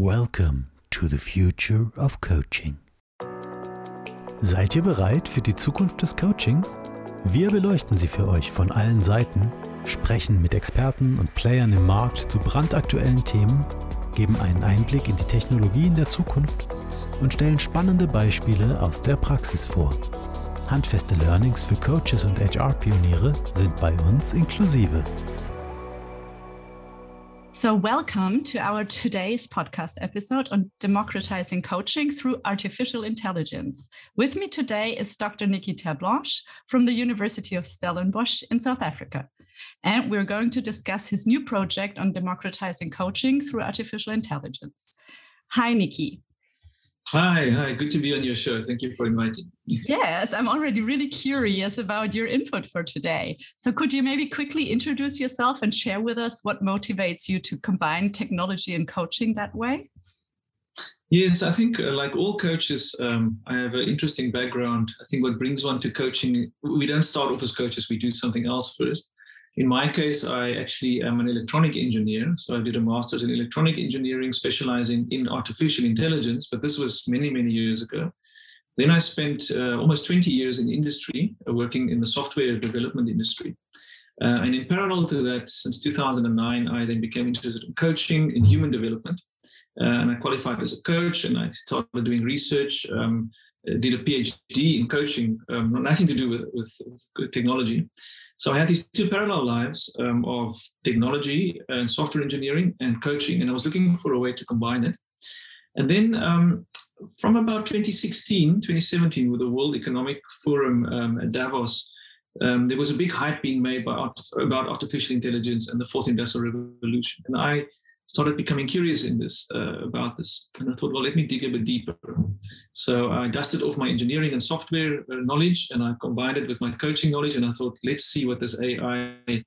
Welcome to the future of coaching. Seid ihr bereit für die Zukunft des Coachings? Wir beleuchten sie für euch von allen Seiten, sprechen mit Experten und Playern im Markt zu brandaktuellen Themen, geben einen Einblick in die Technologien der Zukunft und stellen spannende Beispiele aus der Praxis vor. Handfeste Learnings für Coaches und HR-Pioniere sind bei uns inklusive. So, welcome to our today's podcast episode on democratizing coaching through artificial intelligence. With me today is Dr. Nicky Terblanche from the University of Stellenbosch in South Africa. And we're going to discuss his new project on democratizing coaching through artificial intelligence. Hi, Nicky. Hi, hi. Good to be on your show. Thank you for inviting me. Yes, I'm already really curious about your input for today. So, could you maybe quickly introduce yourself and share with us what motivates you to combine technology and coaching that way? Yes, I think uh, like all coaches, um, I have an interesting background. I think what brings one to coaching, we don't start off as coaches, we do something else first. In my case, I actually am an electronic engineer. So I did a master's in electronic engineering, specializing in artificial intelligence, but this was many, many years ago. Then I spent uh, almost 20 years in industry, uh, working in the software development industry. Uh, and in parallel to that, since 2009, I then became interested in coaching in human development. Uh, and I qualified as a coach and I started doing research. Um, did a PhD in coaching, um, nothing to do with, with, with technology. So I had these two parallel lives um, of technology and software engineering and coaching, and I was looking for a way to combine it. And then um, from about 2016, 2017, with the World Economic Forum um, at Davos, um, there was a big hype being made by, about artificial intelligence and the fourth industrial revolution. And I started becoming curious in this uh, about this and i thought well let me dig a bit deeper. So i dusted off my engineering and software uh, knowledge and i combined it with my coaching knowledge and i thought let's see what this ai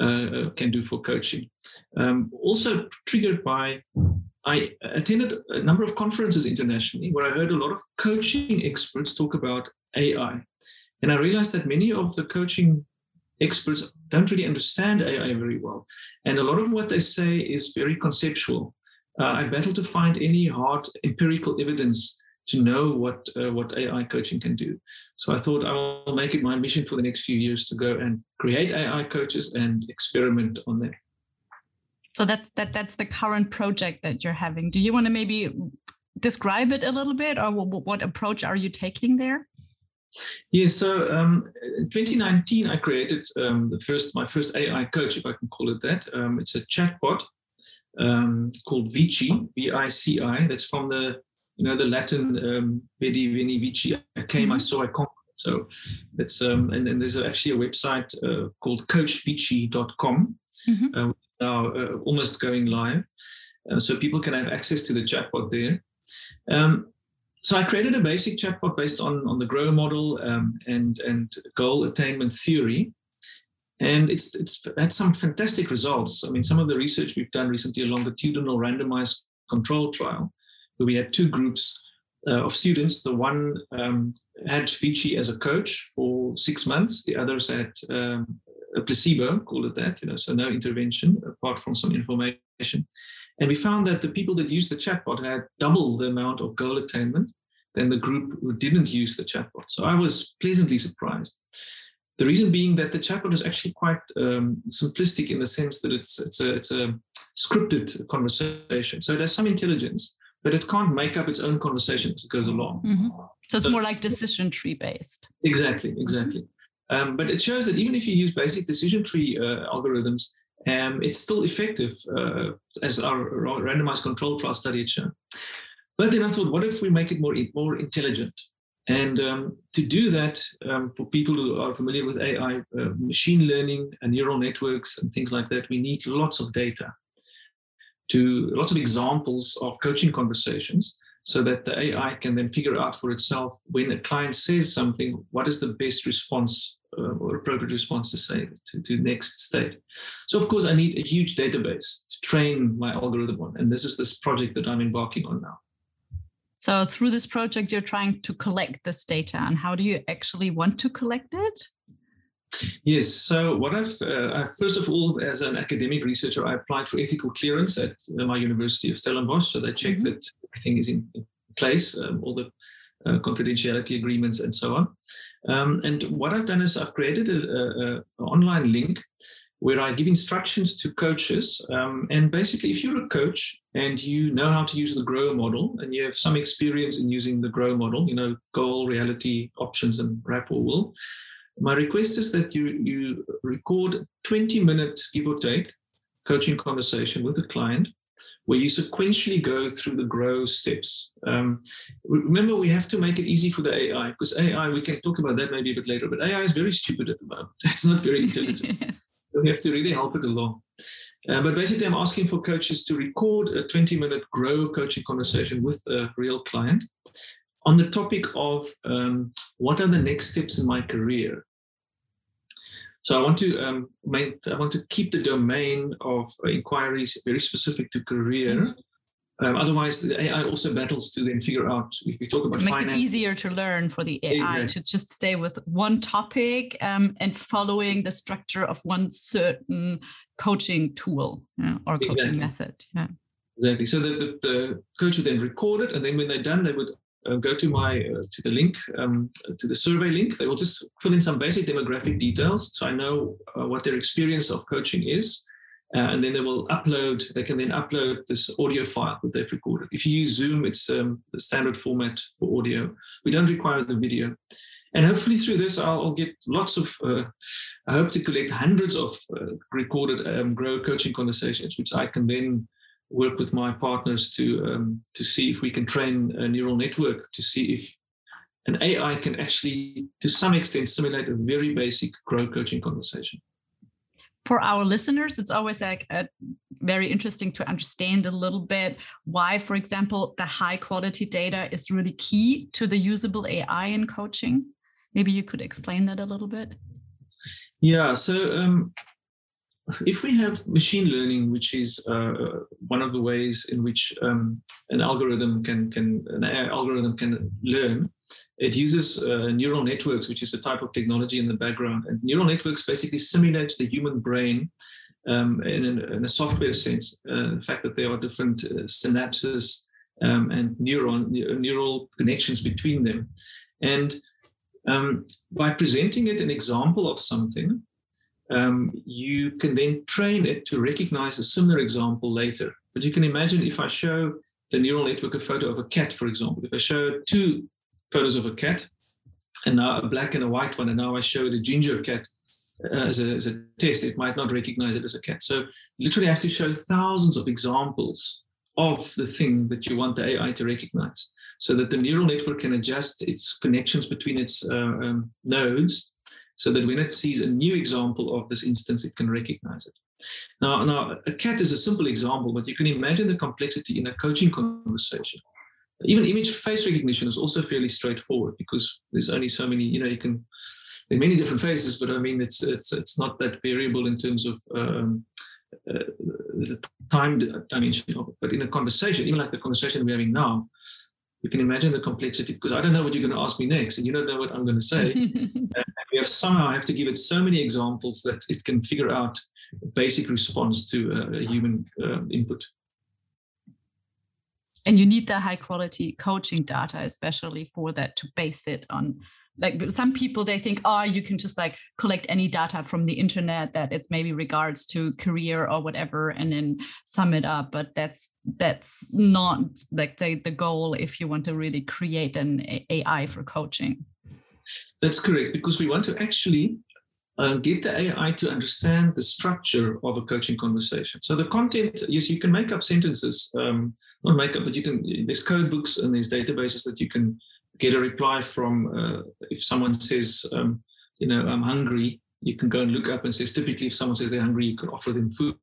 uh, uh, can do for coaching. Um, also triggered by i attended a number of conferences internationally where i heard a lot of coaching experts talk about ai and i realized that many of the coaching experts don't really understand AI very well. And a lot of what they say is very conceptual. Uh, I battle to find any hard empirical evidence to know what uh, what AI coaching can do. So I thought I will make it my mission for the next few years to go and create AI coaches and experiment on them. So that's that that's the current project that you're having. Do you want to maybe describe it a little bit, or what approach are you taking there? Yes, so um, in 2019, I created um, the first my first AI coach, if I can call it that. Um, it's a chatbot um, called Vici, V-I-C-I. That's from the you know the Latin um, "Vidi Veni Vici." I came, mm-hmm. I saw, I conquered. So it's um, and, and there's actually a website uh, called CoachVici.com, mm-hmm. uh, now uh, almost going live, uh, so people can have access to the chatbot there. Um, so I created a basic chatbot based on, on the GROW model um, and, and goal attainment theory. And it's, it's had some fantastic results. I mean, some of the research we've done recently, a longitudinal randomized control trial, where we had two groups uh, of students. The one um, had Vici as a coach for six months. The others had um, a placebo, call it that, you know, so no intervention apart from some information. And we found that the people that used the chatbot had double the amount of goal attainment than the group who didn't use the chatbot. So I was pleasantly surprised. The reason being that the chatbot is actually quite um, simplistic in the sense that it's it's a, it's a scripted conversation. So it has some intelligence, but it can't make up its own conversation as it goes along. Mm-hmm. So it's more like decision tree based. Exactly, exactly. Um, but it shows that even if you use basic decision tree uh, algorithms, um, it's still effective, uh, as our randomized control trial study shown. But then I thought, what if we make it more more intelligent? And um, to do that, um, for people who are familiar with AI, uh, machine learning and neural networks and things like that, we need lots of data, to lots of examples of coaching conversations, so that the AI can then figure out for itself when a client says something, what is the best response uh, or appropriate response to say to, to next state. So of course I need a huge database to train my algorithm on, and this is this project that I'm embarking on now. So through this project, you're trying to collect this data, and how do you actually want to collect it? Yes. So what I've, uh, I've, first of all, as an academic researcher, I applied for ethical clearance at my University of Stellenbosch. So they checked mm-hmm. that everything is in, place, um, all the uh, confidentiality agreements and so on. Um, and what I've done is I've created an online link where I give instructions to coaches. Um, and basically, if you're a coach and you know how to use the GROW model and you have some experience in using the GROW model, you know, goal, reality, options, and rapport will, my request is that you, you record 20 minutes, give or take, coaching conversation with a client where you sequentially go through the grow steps. Um, remember, we have to make it easy for the AI because AI, we can talk about that maybe a bit later, but AI is very stupid at the moment. It's not very intelligent. yes. So we have to really help it along. Uh, but basically, I'm asking for coaches to record a 20 minute grow coaching conversation with a real client on the topic of um, what are the next steps in my career. So I want to um, make, I want to keep the domain of inquiries very specific to career. Mm-hmm. Um, otherwise, the AI also battles to then figure out if we talk about it makes finance. it easier to learn for the AI exactly. to just stay with one topic um, and following the structure of one certain coaching tool or coaching exactly. method. Yeah. Exactly. So the, the, the, coach would then record it, and then when they're done, they would uh, go to my uh, to the link um, to the survey link. They will just fill in some basic demographic details, so I know uh, what their experience of coaching is. Uh, and then they will upload, they can then upload this audio file that they've recorded. If you use Zoom, it's um, the standard format for audio. We don't require the video. And hopefully through this, I'll, I'll get lots of, uh, I hope to collect hundreds of uh, recorded um, Grow coaching conversations, which I can then work with my partners to, um, to see if we can train a neural network to see if an AI can actually, to some extent, simulate a very basic Grow coaching conversation for our listeners, it's always like a, very interesting to understand a little bit why, for example, the high quality data is really key to the usable AI in coaching. Maybe you could explain that a little bit. Yeah. So um, if we have machine learning, which is uh, one of the ways in which um, an algorithm can can an algorithm can learn, it uses uh, neural networks, which is a type of technology in the background. And neural networks basically simulates the human brain um, in, in, a software sense. Uh, the fact that there are different uh, synapses um, and neuron neural connections between them, and um, by presenting it an example of something, um, you can then train it to recognize a similar example later. But you can imagine if I show the neural network a photo of a cat, for example, if I show two photos of a cat, and now a black and a white one, and now I show the ginger cat uh, as, a, as a test, it might not recognize it as a cat. So literally, have to show thousands of examples of the thing that you want the AI to recognize, so that the neural network can adjust its connections between its uh, um, nodes, so that when it sees a new example of this instance, it can recognize it. Now, now, a cat is a simple example, but you can imagine the complexity in a coaching conversation even image face recognition is also fairly straightforward because there's only so many you know you can there are many different faces but i mean it's it's it's not that variable in terms of um, uh, the time dimension of it but in a conversation even like the conversation we're having now you can imagine the complexity because I don't know what you're going to ask me next, and you don't know what I'm going to say. and we have somehow have to give it so many examples that it can figure out a basic response to a, a human uh, input. And you need the high quality coaching data especially for that to base it on like some people they think oh you can just like collect any data from the internet that it's maybe regards to career or whatever and then sum it up but that's that's not like the, the goal if you want to really create an ai for coaching that's correct because we want to actually uh, get the AI to understand the structure of a coaching conversation. So the content, yes, you can make up sentences. Um, not makeup, but you can. There's code books and there's databases that you can get a reply from. Uh, if someone says, um, you know, I'm hungry, you can go and look up and says typically if someone says they're hungry, you can offer them food.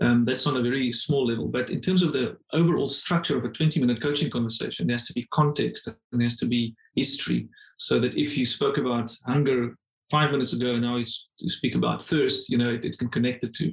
Um, that's on a very small level. But in terms of the overall structure of a 20 minute coaching conversation, there has to be context and there has to be history. So that if you spoke about hunger five minutes ago, and now you speak about thirst, you know, it, it can connect the two.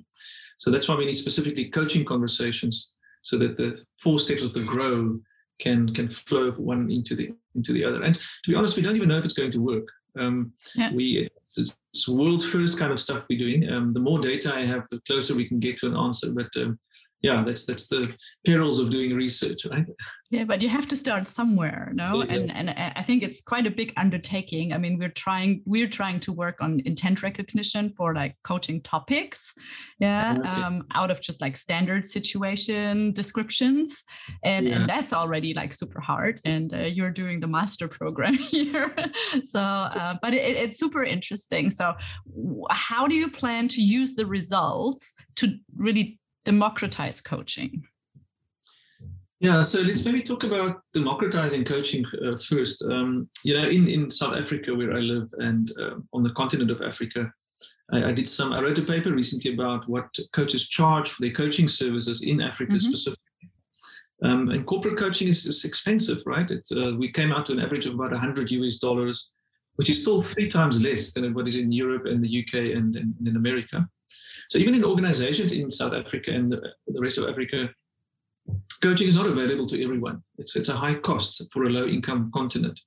So that's why we need specifically coaching conversations so that the four steps of the grow can can flow one into the into the other. And to be honest, we don't even know if it's going to work. Um, yeah. We it's, it's, it's world first kind of stuff we're doing. Um, the more data I have, the closer we can get to an answer. But um, yeah, that's that's the perils of doing research, right? Yeah, but you have to start somewhere, no? Yeah. And and I think it's quite a big undertaking. I mean, we're trying we're trying to work on intent recognition for like coaching topics, yeah, okay. um, out of just like standard situation descriptions, and yeah. and that's already like super hard. And uh, you're doing the master program here, so uh, but it, it's super interesting. So, how do you plan to use the results to really democratize coaching? Yeah, so let's maybe talk about democratizing coaching uh, first. Um, you know, in, in South Africa, where I live, and uh, on the continent of Africa, I, I, did some. I wrote a paper recently about what coaches charge for their coaching services in Africa mm-hmm. specifically. Um, and corporate coaching is, is expensive, right? It's uh, we came out to an average of about 100 US dollars, which is still three times less than what is in Europe and the UK and, and in America. So even in organizations in South Africa and the, the rest of Africa, coaching is not available to everyone. It's, it's a high cost for a low income continent.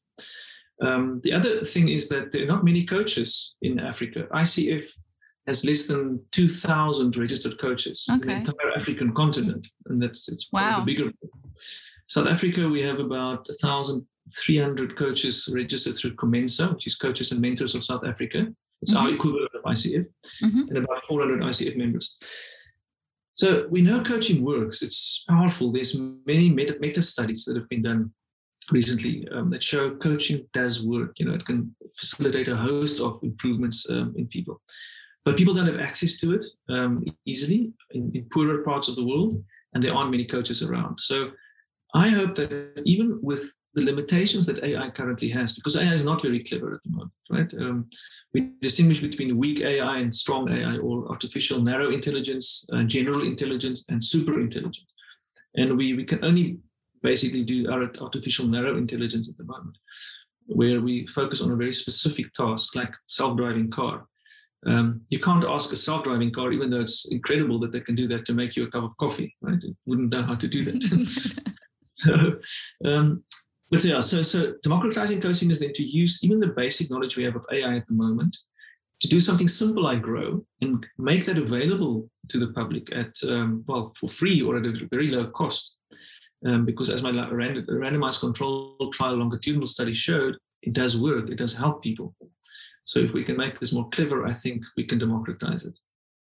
Um, the other thing is that there are not many coaches in Africa. ICF has less than 2,000 registered coaches okay. in the entire African continent. And that's it's wow. the bigger. South Africa, we have about 1,300 coaches registered through Comensa, which is Coaches and Mentors of South Africa. It's mm-hmm. our equivalent ICF, mm-hmm. and about 400 ICF members. So we know coaching works. It's powerful. There's many meta, meta studies that have been done recently um, that show coaching does work. You know, it can facilitate a host of improvements um, in people, but people don't have access to it um, easily in, in poorer parts of the world, and there aren't many coaches around. So I hope that even with the limitations that AI currently has, because AI is not very clever at the moment, right? Um, we distinguish between weak AI and strong AI, or artificial narrow intelligence, uh, general intelligence, and super intelligence. And we, we can only basically do our artificial narrow intelligence at the moment, where we focus on a very specific task, like self-driving car. Um, you can't ask a self-driving car, even though it's incredible that they can do that to make you a cup of coffee, right? It wouldn't know how to do that. so um, but yeah, so so democratizing coaching is then to use even the basic knowledge we have of AI at the moment to do something simple like Grow and make that available to the public at um, well for free or at a very low cost. Um, because as my randomized control trial longitudinal study showed, it does work. It does help people. So if we can make this more clever, I think we can democratize it.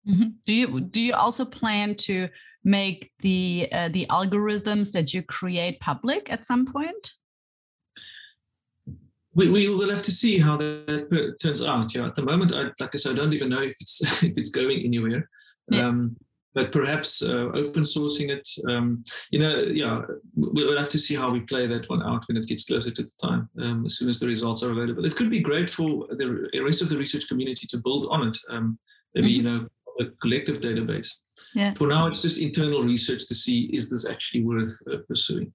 Mm-hmm. Do you do you also plan to make the uh, the algorithms that you create public at some point? We, we will have to see how that turns out. Yeah, at the moment, I, like I said, I don't even know if it's if it's going anywhere. Yeah. Um, but perhaps uh, open sourcing it. Um, you know, yeah, we'll have to see how we play that one out when it gets closer to the time. Um, as soon as the results are available, it could be great for the rest of the research community to build on it. Um, maybe mm-hmm. you know a collective database. Yeah. For now, it's just internal research to see is this actually worth uh, pursuing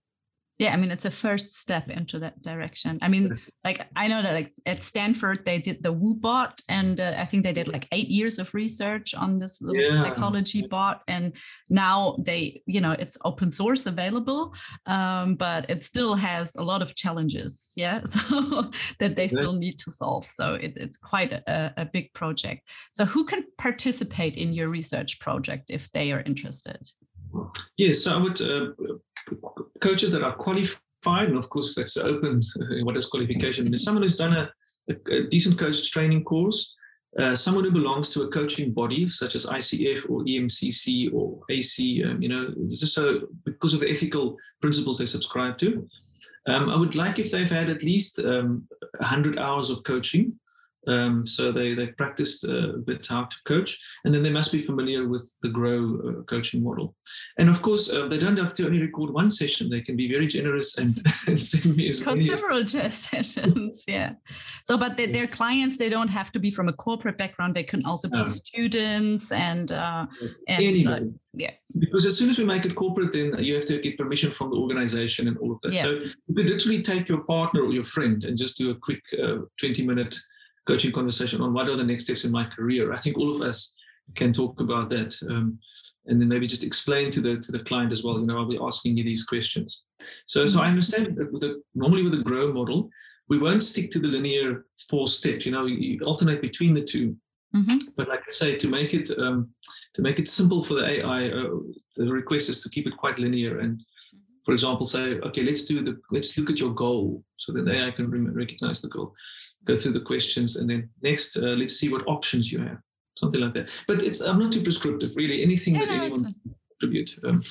yeah i mean it's a first step into that direction. I mean like i know that like at stanford they did the Woebot and uh, i think they did like eight years of research on this little yeah. psychology bot and now they you know it's open source available um, but it still has a lot of challenges yeah so that they still need to solve so it, it's quite a, a big project. So who can participate in your research project if they are interested? Yes, so I would uh, coaches that are qualified, and of course that's open. What is qualification? Is someone who's done a, a, a decent coach training course, uh, someone who belongs to a coaching body such as ICF or EMCC or AC. Um, you know, just so because of the ethical principles they subscribe to. Um, I would like if they've had at least um, 100 hours of coaching um, so they, they've practiced uh, a bit how to coach, and then they must be familiar with the Grow uh, coaching model. And of course, uh, they don't have to only record one session. They can be very generous and, and send me as many several as- sessions. Yeah. So, but they, their clients, they don't have to be from a corporate background. They can also be students and, uh, and anybody. yeah. Because as soon as we make it corporate, then you have to get permission from the organization and all of that. Yeah. So you could literally take your partner or your friend and just do a quick uh, 20 minute coaching conversation on what are the next steps in my career. I think all of us can talk about that. Um, and then maybe just explain to the to the client as well. You know, I'll be asking you these questions. So, so I understand that with a, normally with a grow model, we won't stick to the linear four steps. You know, you alternate between the 2 Mm-hmm. But like I say, to make it um, to make it simple for the AI, uh, the request is to keep it quite linear. And for example, say, okay, let's do the let's look at your goal, so that the AI can re- recognize the goal. Go through the questions, and then next, uh, let's see what options you have, something like that. But it's I'm not too prescriptive, really. Anything Yeah, that no, anyone can contribute. Um,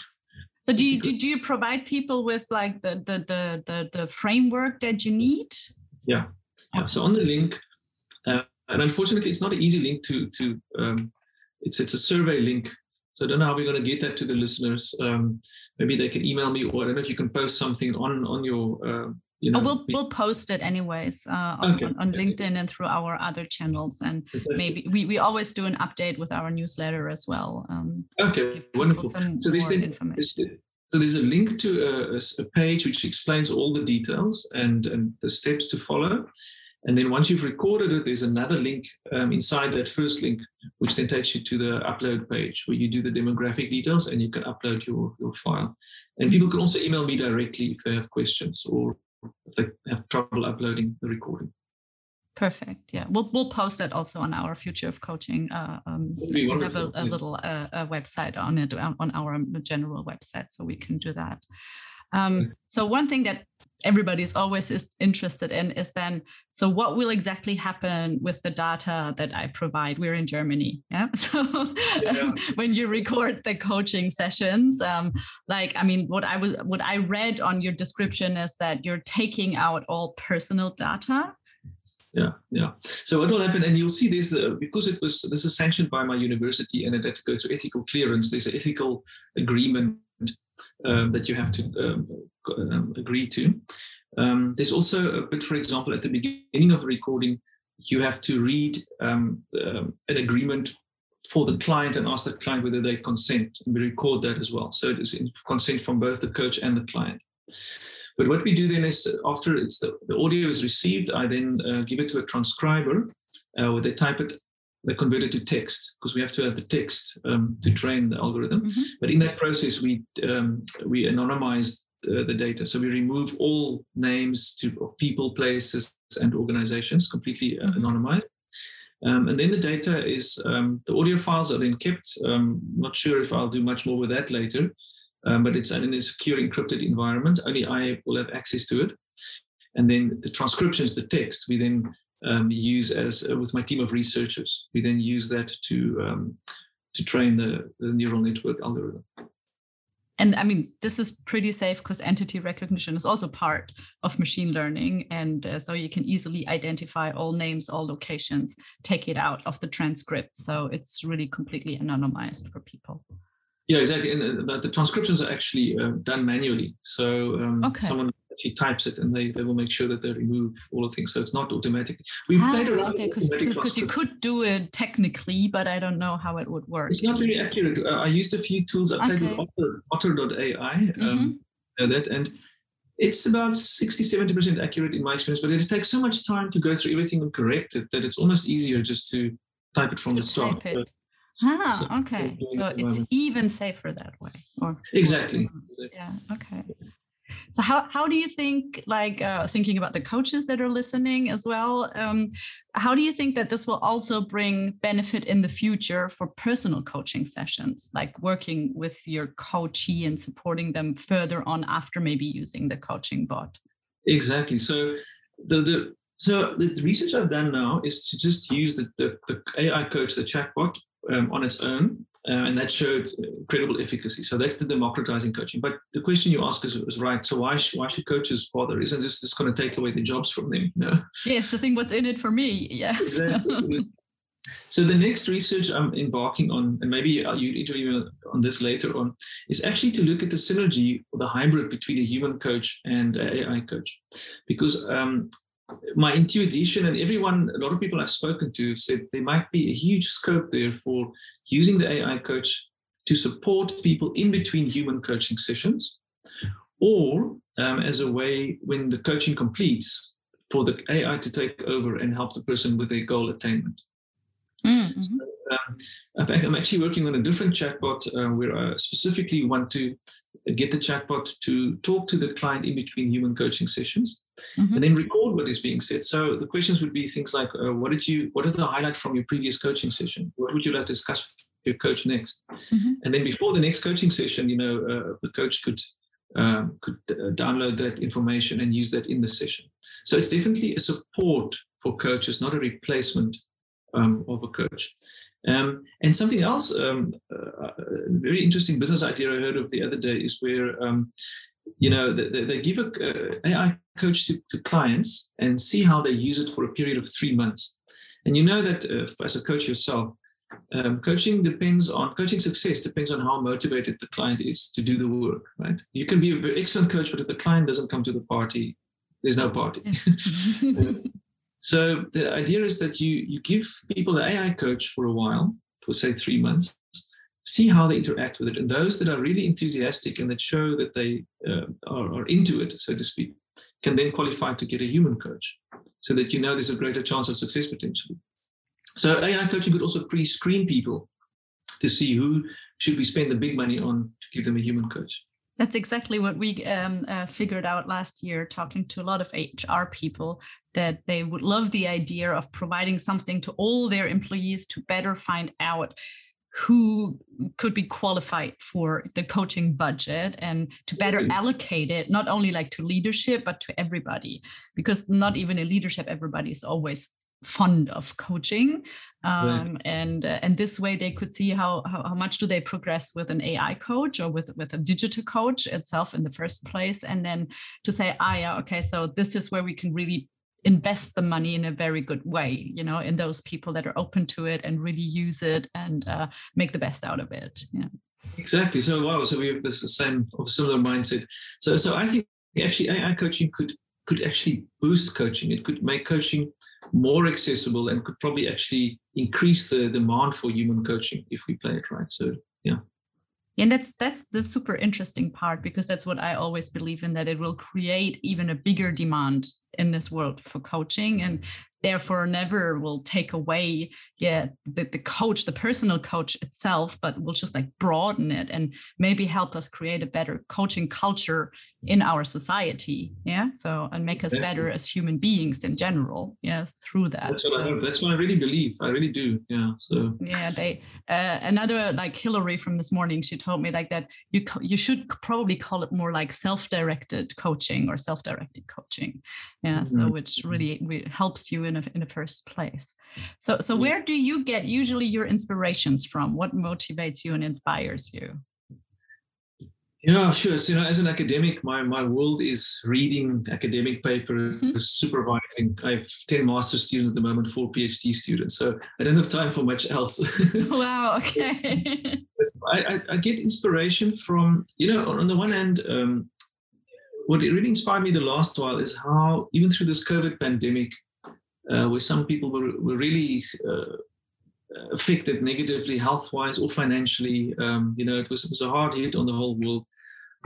So do you do, do you provide people with like the the the the, the framework that you need? Yeah. Yeah. So on the link, uh, and unfortunately, it's not an easy link to to. Um, it's it's a survey link. So I don't know how we're going to get that to the listeners. Um, maybe they can email me, or I don't know if you can post something on on your. Uh, you know, Oh, we'll we'll post it anyways uh, on, Okay. on, on LinkedIn and through our other channels, and maybe we, we always do an update with our newsletter as well. Um, Okay, wonderful. So there's more information. so there's a link to a page which explains all the details and, and the steps to follow. And then once you've recorded it, there's another link um, inside that first link, which then takes you to the upload page where you do the demographic details and you can upload your, your file. And people can also email me directly if they have questions or if they have trouble uploading the recording. Perfect. Yeah, we'll we'll post that also on our Future of Coaching. Uh, um, we have a, a yes. little uh, a website on it on our general website, so we can do that. Um, so one thing that everybody is always is interested in is then so what will exactly happen with the data that I provide? We're in Germany, yeah. So Yeah. when you record the coaching sessions, um, like I mean, what I was what I read on your description is that you're taking out all personal data. Yeah, yeah. So what will happen, and you'll see this uh, because it was this is sanctioned by my university, and it had to go through ethical clearance. There's an ethical agreement um, that you have to um, um, agree to. Um, there's also a bit, for example, at the beginning of the recording, you have to read um, um, an agreement for the client and ask the client whether they consent, and we record that as well. So it is consent from both the coach and the client. But what we do then is after the, the audio is received, I then uh, give it to a transcriber uh, where they type it, they convert it to text because we have to have the text um, to train the algorithm. Mhm. But in that process, we um, we anonymize the, the data. So we remove all names to, of people, places, and organizations, completely uh, Mhm. anonymized. Um, and then the data is um, the audio files are then kept. Um, not sure if I'll do much more with that later, um, but it's in a secure encrypted environment. Only I will have access to it. And then the transcriptions, the text, we then um, use as uh, with my team of researchers. We then use that to um, to train the, the neural network algorithm. and i mean this is pretty safe because entity recognition is also part of machine learning and uh, so you can easily identify all names all locations take it out of the transcript so it's really completely anonymized for people Yeah, exactly. And uh, the, the transcriptions are actually uh, done manually. So um, Okay. someone actually types it, and they, they will make sure that they remove all the things. So it's not automatic. We played around Ah, okay because you could do it technically but i don't know how it would work It's not really accurate. Uh, I used a few tools. I played with Okay. Otter, Otter.ai. Um, uh, that and it's about 60, 70% accurate in my experience, but it takes so much time to go through everything and correct it that it's almost easier just to type it from the start. So- ah so okay so it at the it's even safer that way or Exactly. yeah okay so how, how do you think like uh, thinking about the coaches that are listening as well um, how do you think that this will also bring benefit in the future for personal coaching sessions like working with your coachee and supporting them further on after maybe using the coaching bot Exactly. So the the so the research I've done now is to just use the the, the AI coach, the chatbot, um, on its own, uh, and that showed incredible efficacy. So that's the democratizing coaching. But the question you ask is, is right. So why sh- why should coaches bother? Isn't this just going to take away the jobs from them? No. yes i think what's in it for me yes Exactly. So the next research I'm embarking on, and maybe you interview on this later on, is actually to look at the synergy or the hybrid between a human coach and an AI coach, because um, my intuition and everyone, a lot of people I've spoken to said there might be a huge scope there for using the AI coach to support people in between human coaching sessions, or um, as a way when the coaching completes for the AI to take over and help the person with their goal attainment. Mm, mhm. um, fact, I'm actually working on a different chatbot uh, where I specifically want to get the chatbot to talk to the client in between human coaching sessions mm-hmm. and then record what is being said. So the questions would be things like, uh, what did you, what are the highlights from your previous coaching session? What would you like to discuss with your coach next? Mm-hmm. And then before the next coaching session, you know, uh, the coach could um, could uh, download that information and use that in the session. So it's definitely a support for coaches, not a replacement um, of a coach. Um, and something else, um, uh, a very interesting business idea I heard of the other day is where, um, you know, they, they give a uh, AI coach to, to, clients and see how they use it for a period of three months. And you know that uh, as a coach yourself, um, coaching depends on coaching success depends on how motivated the client is to do the work right? You can be an excellent coach but if the client doesn't come to the party there's no party. So the idea is that you you give people an ai coach for a while for say three months see how they interact with it and those that are really enthusiastic and that show that they uh, are, are into it so to speak can then qualify to get a human coach so that you know there's a greater chance of success potentially so AI coaching could also pre-screen people to see who should we spend the big money on to give them a human coach. That's exactly what we um, uh, figured out last year, talking to a lot of HR people, that they would love the idea of providing something to all their employees to better find out who could be qualified for the coaching budget and to better allocate it not only like to leadership but to everybody. Because not even in leadership everybody is always fond of coaching um, and uh, and this way they could see how, how, how much do they progress with an ai coach or with with a digital coach itself in the first place. And then to say ah yeah okay so this is where we can really invest the money in a very good way you know in those people that are open to it and really use it and uh, make the best out of it. Yeah. Exactly. So wow. So we have this same of similar mindset. So so i think actually ai coaching could could actually boost coaching. It could make coaching more accessible and could probably actually increase the demand for human coaching if we play it right. So yeah. And that's that's the super interesting part because that's what I always believe in that it will create even a bigger demand in this world for coaching and therefore never will take away yeah the, the coach the personal coach itself but will just like broaden it and maybe help us create a better coaching culture in our society yeah? So and make us better as human beings in general yeah through that that's what so, i hope that's what i really believe i really do yeah so. Yeah they uh, another like hillary from this morning she told me like that you you should probably call it more like self-directed coaching or self-directed coaching yeah mm-hmm. so which really, really helps you in a, in the first place so so where do you get usually your inspirations from what motivates you and inspires you yeah, sure. So, you know, as an academic, my, my world is reading academic papers, mm-hmm. supervising. I have 10 master students at the moment, four PhD students. So I don't have time for much else. wow, okay. I, I, I, get inspiration from, you know, on the one hand, um, what really inspired me the last while is how, even through this COVID pandemic, uh, where some people were, were really uh, affected negatively health wise or financially, um, you know, it was, it was a hard hit on the whole world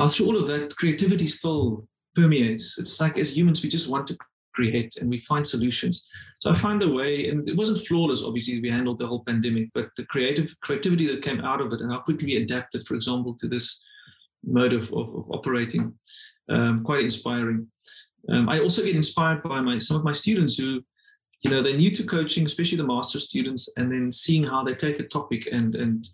through all of that, creativity still permeates. It's like as humans, we just want to create and we find solutions. So I find a way, and it wasn't flawless, obviously, we handled the whole pandemic, but the creative creativity that came out of it and how quickly we adapted, for example, to this mode of, of, of operating, um, quite inspiring. Um, I also get inspired by my some of my students who, you know, they're new to coaching, especially the master students, and then seeing how they take a topic and and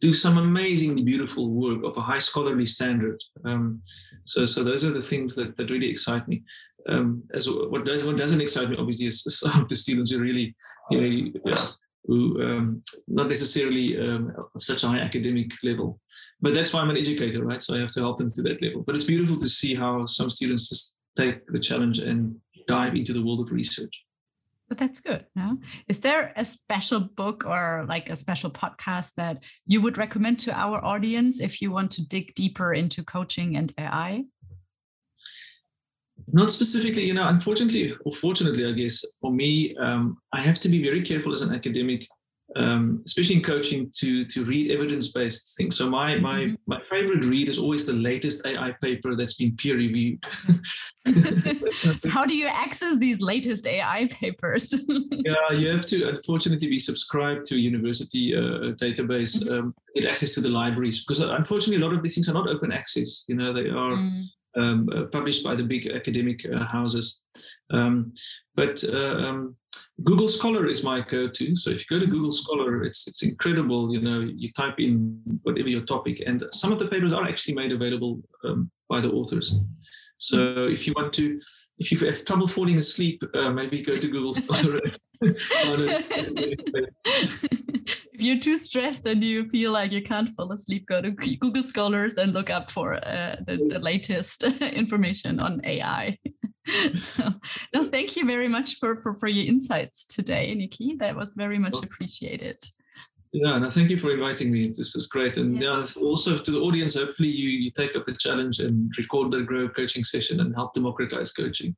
do some amazingly beautiful work of a high scholarly standard. Um, so, so those are the things that, that really excite me. Um, as what, does, what doesn't excite me, obviously, is some of the students who really, you know, who um, not necessarily um, of such a high academic level. But that's why I'm an educator, right? So I have to help them to that level. But it's beautiful to see how some students just take the challenge and dive into the world of research but that's good no is there a special book or like a special podcast that you would recommend to our audience if you want to dig deeper into coaching and ai not specifically you know unfortunately or fortunately i guess for me um, i have to be very careful as an academic um, especially in coaching, to to read evidence-based things. So my my mm-hmm. my favorite read is always the latest AI paper that's been peer reviewed. How do you access these latest AI papers? yeah, you have to unfortunately be subscribed to a university uh, database, mm-hmm. um, get access to the libraries because uh, unfortunately a lot of these things are not open access. You know, they are. Mm. Um, uh, published by the big academic uh, houses, um, but uh, um, Google Scholar is my go-to. So if you go to Google Scholar, it's it's incredible. You know, you type in whatever your topic, and some of the papers are actually made available um, by the authors. So if you want to, if you have trouble falling asleep, uh, maybe go to Google Scholar. you're too stressed and you feel like you can't fall asleep, go to Google Scholars and look up for uh, the, the latest information on AI. so no thank you very much for, for for your insights today nicky. That was very much appreciated. Yeah no thank you for inviting me. This is great. And yes. yeah also to the audience hopefully you you take up the challenge and record the grow coaching session and help democratize coaching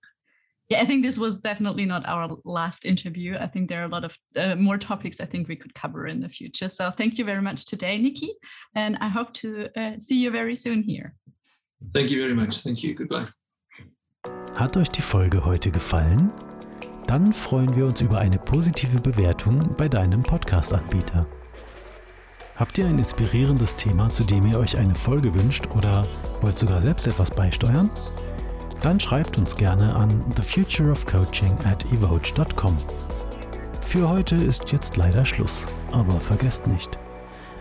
yeah, I think this was definitely not our last interview. I think there are a lot of uh, more topics I think we could cover in the future. So thank you very much today, Nikki, and I hope to uh, see you very soon here. Thank you very much. Thank you. Goodbye. Hat euch die Folge heute gefallen? Dann freuen wir uns über eine positive Bewertung bei deinem Podcast-Anbieter. Habt ihr ein inspirierendes Thema, zu dem ihr euch eine Folge wünscht oder wollt sogar selbst etwas beisteuern? Dann schreibt uns gerne an thefutureofcoaching at evoge.com. Für heute ist jetzt leider Schluss, aber vergesst nicht,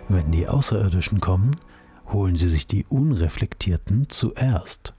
wenn die Außerirdischen kommen, holen sie sich die Unreflektierten zuerst.